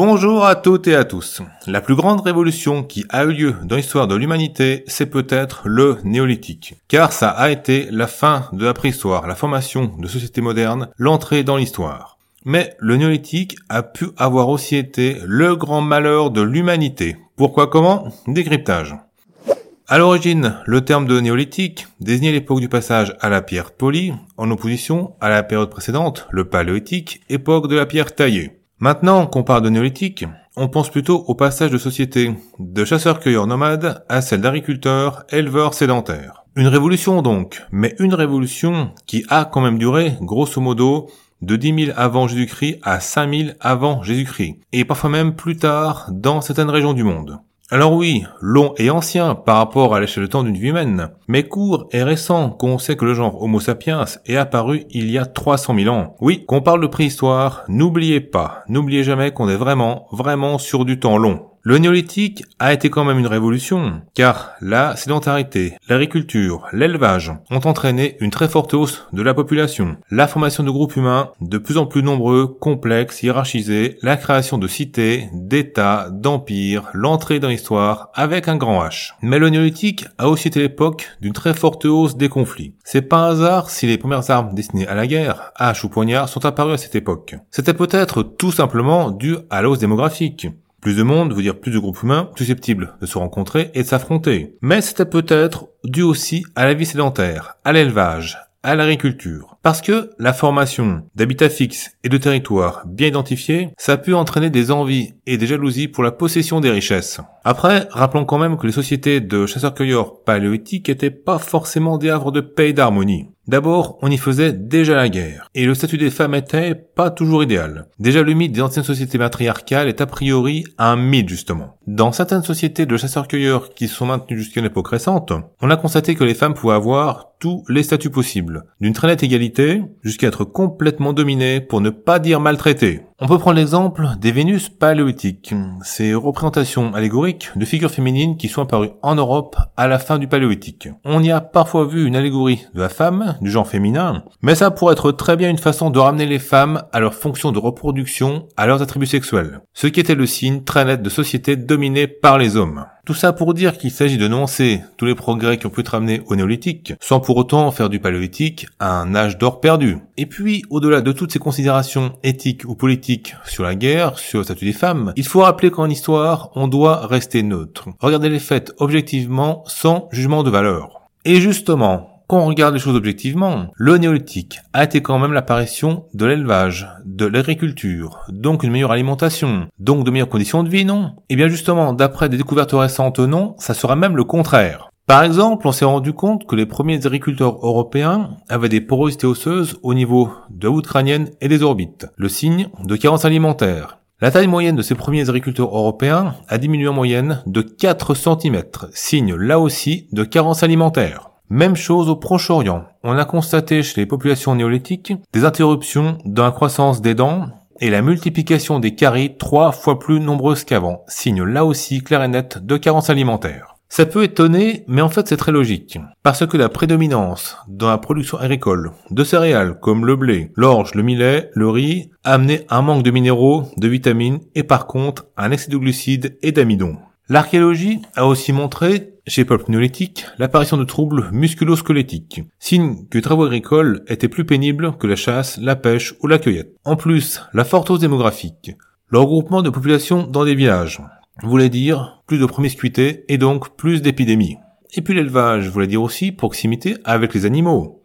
Bonjour à toutes et à tous. La plus grande révolution qui a eu lieu dans l'histoire de l'humanité, c'est peut-être le néolithique. Car ça a été la fin de la préhistoire, la formation de sociétés modernes, l'entrée dans l'histoire. Mais le néolithique a pu avoir aussi été le grand malheur de l'humanité. Pourquoi comment? Décryptage. À l'origine, le terme de néolithique désignait l'époque du passage à la pierre polie, en opposition à la période précédente, le paléolithique, époque de la pierre taillée. Maintenant qu'on parle de néolithique, on pense plutôt au passage de société de chasseurs-cueilleurs nomades à celle d'agriculteurs, éleveurs sédentaires. Une révolution donc, mais une révolution qui a quand même duré, grosso modo, de 10 000 avant Jésus-Christ à 5 000 avant Jésus-Christ, et parfois même plus tard dans certaines régions du monde. Alors oui, long et ancien par rapport à l'échelle de temps d'une vie humaine, mais court et récent qu'on sait que le genre Homo sapiens est apparu il y a 300 000 ans. Oui, qu'on parle de préhistoire, n'oubliez pas, n'oubliez jamais qu'on est vraiment, vraiment sur du temps long. Le néolithique a été quand même une révolution, car la sédentarité, l'agriculture, l'élevage ont entraîné une très forte hausse de la population, la formation de groupes humains de plus en plus nombreux, complexes, hiérarchisés, la création de cités, d'États, d'empires, l'entrée dans l'histoire avec un grand H. Mais le néolithique a aussi été l'époque d'une très forte hausse des conflits. C'est pas un hasard si les premières armes destinées à la guerre, hache ou poignard, sont apparues à cette époque. C'était peut-être tout simplement dû à la démographique. Plus de monde veut dire plus de groupes humains susceptibles de se rencontrer et de s'affronter. Mais c'était peut-être dû aussi à la vie sédentaire, à l'élevage, à l'agriculture. Parce que la formation d'habitats fixes et de territoires bien identifiés, ça a pu entraîner des envies et des jalousies pour la possession des richesses. Après, rappelons quand même que les sociétés de chasseurs-cueilleurs paléolithiques étaient pas forcément des havres de paix et d'harmonie. D'abord, on y faisait déjà la guerre, et le statut des femmes était pas toujours idéal. Déjà le mythe des anciennes sociétés matriarcales est a priori un mythe justement. Dans certaines sociétés de chasseurs-cueilleurs qui sont maintenues jusqu'à une époque récente, on a constaté que les femmes pouvaient avoir tous les statuts possibles, d'une très nette égalité jusqu'à être complètement dominées pour ne pas dire maltraitées. On peut prendre l'exemple des Vénus paléolithiques, ces représentations allégoriques de figures féminines qui sont apparues en Europe à la fin du paléolithique. On y a parfois vu une allégorie de la femme, du genre féminin, mais ça pourrait être très bien une façon de ramener les femmes à leur fonction de reproduction, à leurs attributs sexuels, ce qui était le signe très net de sociétés dominées par les hommes. Tout ça pour dire qu'il s'agit de nuancer tous les progrès qui ont pu être ramenés au néolithique, sans pour autant faire du paléolithique un âge d'or perdu. Et puis, au-delà de toutes ces considérations éthiques ou politiques sur la guerre, sur le statut des femmes, il faut rappeler qu'en histoire, on doit rester neutre. Regarder les faits objectivement, sans jugement de valeur. Et justement, quand on regarde les choses objectivement, le néolithique a été quand même l'apparition de l'élevage, de l'agriculture, donc une meilleure alimentation, donc de meilleures conditions de vie, non? Eh bien justement, d'après des découvertes récentes, non, ça sera même le contraire. Par exemple, on s'est rendu compte que les premiers agriculteurs européens avaient des porosités osseuses au niveau de la voûte crânienne et des orbites, le signe de carence alimentaire. La taille moyenne de ces premiers agriculteurs européens a diminué en moyenne de 4 cm, signe là aussi de carence alimentaire. Même chose au Proche-Orient. On a constaté chez les populations néolithiques des interruptions dans la croissance des dents et la multiplication des caries trois fois plus nombreuses qu'avant, signe là aussi clair et net de carence alimentaire. Ça peut étonner, mais en fait c'est très logique. Parce que la prédominance dans la production agricole de céréales comme le blé, l'orge, le millet, le riz, a amené un manque de minéraux, de vitamines et par contre un excès de glucides et d'amidon. L'archéologie a aussi montré chez les peuples néolithiques l'apparition de troubles musculo-squelettiques, signe que les travaux agricoles étaient plus pénibles que la chasse, la pêche ou la cueillette. En plus, la forte hausse démographique, le regroupement de populations dans des villages, voulait dire plus de promiscuité et donc plus d'épidémies. Et puis l'élevage voulait dire aussi proximité avec les animaux,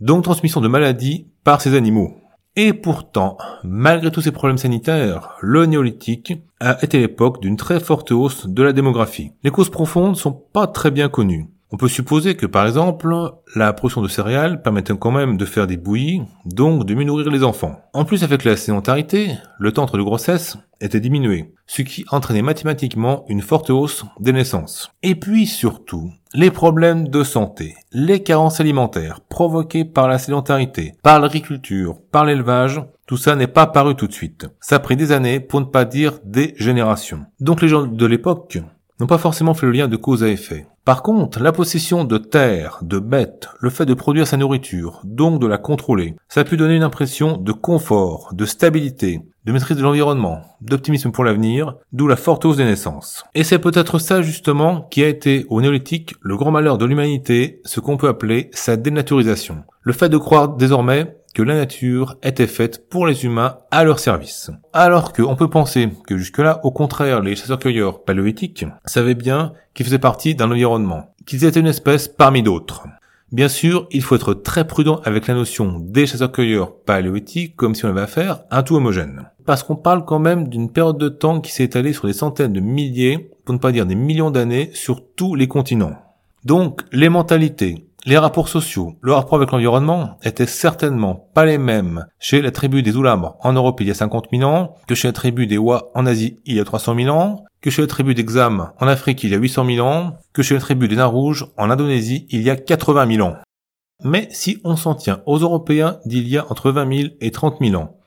donc transmission de maladies par ces animaux. Et pourtant, malgré tous ces problèmes sanitaires, le néolithique a été l'époque d'une très forte hausse de la démographie. Les causes profondes sont pas très bien connues. On peut supposer que par exemple, la production de céréales permettait quand même de faire des bouillies, donc de mieux nourrir les enfants. En plus avec la sédentarité, le temps entre de grossesse était diminué, ce qui entraînait mathématiquement une forte hausse des naissances. Et puis surtout, les problèmes de santé, les carences alimentaires provoquées par la sédentarité, par l'agriculture, par l'élevage, tout ça n'est pas paru tout de suite. Ça a pris des années, pour ne pas dire des générations. Donc les gens de l'époque n'ont pas forcément fait le lien de cause à effet. Par contre, la possession de terre, de bêtes, le fait de produire sa nourriture, donc de la contrôler, ça a pu donner une impression de confort, de stabilité, de maîtrise de l'environnement, d'optimisme pour l'avenir, d'où la forte hausse des naissances. Et c'est peut-être ça justement qui a été au néolithique le grand malheur de l'humanité, ce qu'on peut appeler sa dénaturisation. Le fait de croire désormais que la nature était faite pour les humains à leur service. Alors qu'on peut penser que jusque-là, au contraire, les chasseurs-cueilleurs paléolithiques savaient bien qu'ils faisaient partie d'un environnement, qu'ils étaient une espèce parmi d'autres. Bien sûr, il faut être très prudent avec la notion des chasseurs-cueilleurs paléolithiques comme si on avait affaire à un tout homogène. Parce qu'on parle quand même d'une période de temps qui s'est étalée sur des centaines de milliers, pour ne pas dire des millions d'années, sur tous les continents. Donc, les mentalités, les rapports sociaux, le rapport avec l'environnement étaient certainement pas les mêmes chez la tribu des Oulamres en Europe il y a 50 000 ans, que chez la tribu des Wa en Asie il y a 300 000 ans, que chez la tribu des Xam en Afrique il y a 800 000 ans, que chez la tribu des Nains Rouges en Indonésie il y a 80 000 ans. Mais si on s'en tient aux Européens d'il y a entre 20 000 et 30 000 ans,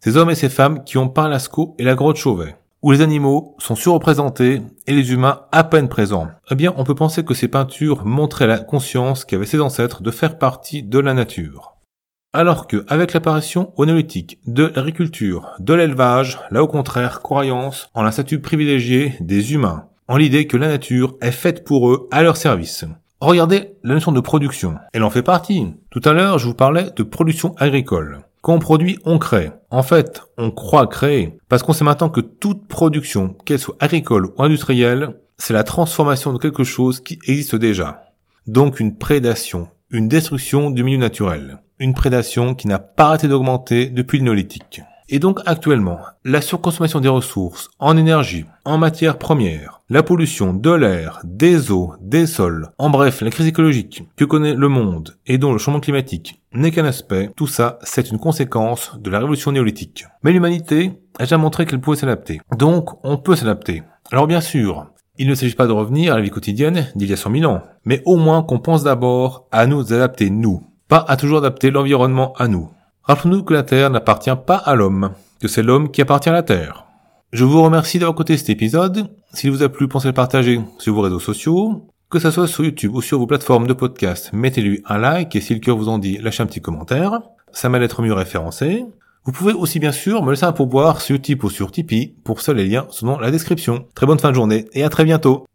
ces hommes et ces femmes qui ont peint Lascaux et la grotte Chauvet, où les animaux sont surreprésentés et les humains à peine présents. Eh bien, on peut penser que ces peintures montraient la conscience qu'avaient ses ancêtres de faire partie de la nature. Alors que, avec l'apparition au de l'agriculture, de l'élevage, là au contraire, croyance en la statut privilégiée des humains, en l'idée que la nature est faite pour eux, à leur service. Regardez la notion de production. Elle en fait partie. Tout à l'heure, je vous parlais de production agricole. Quand on produit, on crée. En fait, on croit créer. Parce qu'on sait maintenant que toute production, qu'elle soit agricole ou industrielle, c'est la transformation de quelque chose qui existe déjà. Donc une prédation, une destruction du milieu naturel. Une prédation qui n'a pas arrêté d'augmenter depuis le néolithique. Et donc actuellement, la surconsommation des ressources en énergie, en matières premières, la pollution de l'air, des eaux, des sols, en bref, la crise écologique que connaît le monde et dont le changement climatique n'est qu'un aspect, tout ça, c'est une conséquence de la révolution néolithique. Mais l'humanité a déjà montré qu'elle pouvait s'adapter. Donc, on peut s'adapter. Alors bien sûr, il ne s'agit pas de revenir à la vie quotidienne d'il y a 100 000 ans, mais au moins qu'on pense d'abord à nous adapter nous, pas à toujours adapter l'environnement à nous. Rappelons-nous que la Terre n'appartient pas à l'homme, que c'est l'homme qui appartient à la Terre. Je vous remercie d'avoir écouté cet épisode. S'il vous a plu, pensez le partager sur vos réseaux sociaux. Que ce soit sur YouTube ou sur vos plateformes de podcast, mettez-lui un like et si le cœur vous en dit, lâchez un petit commentaire. Ça m'aide à être mieux référencé. Vous pouvez aussi bien sûr me laisser un pourboire sur Utip ou sur Tipeee. Pour ça, les liens sont dans la description. Très bonne fin de journée et à très bientôt.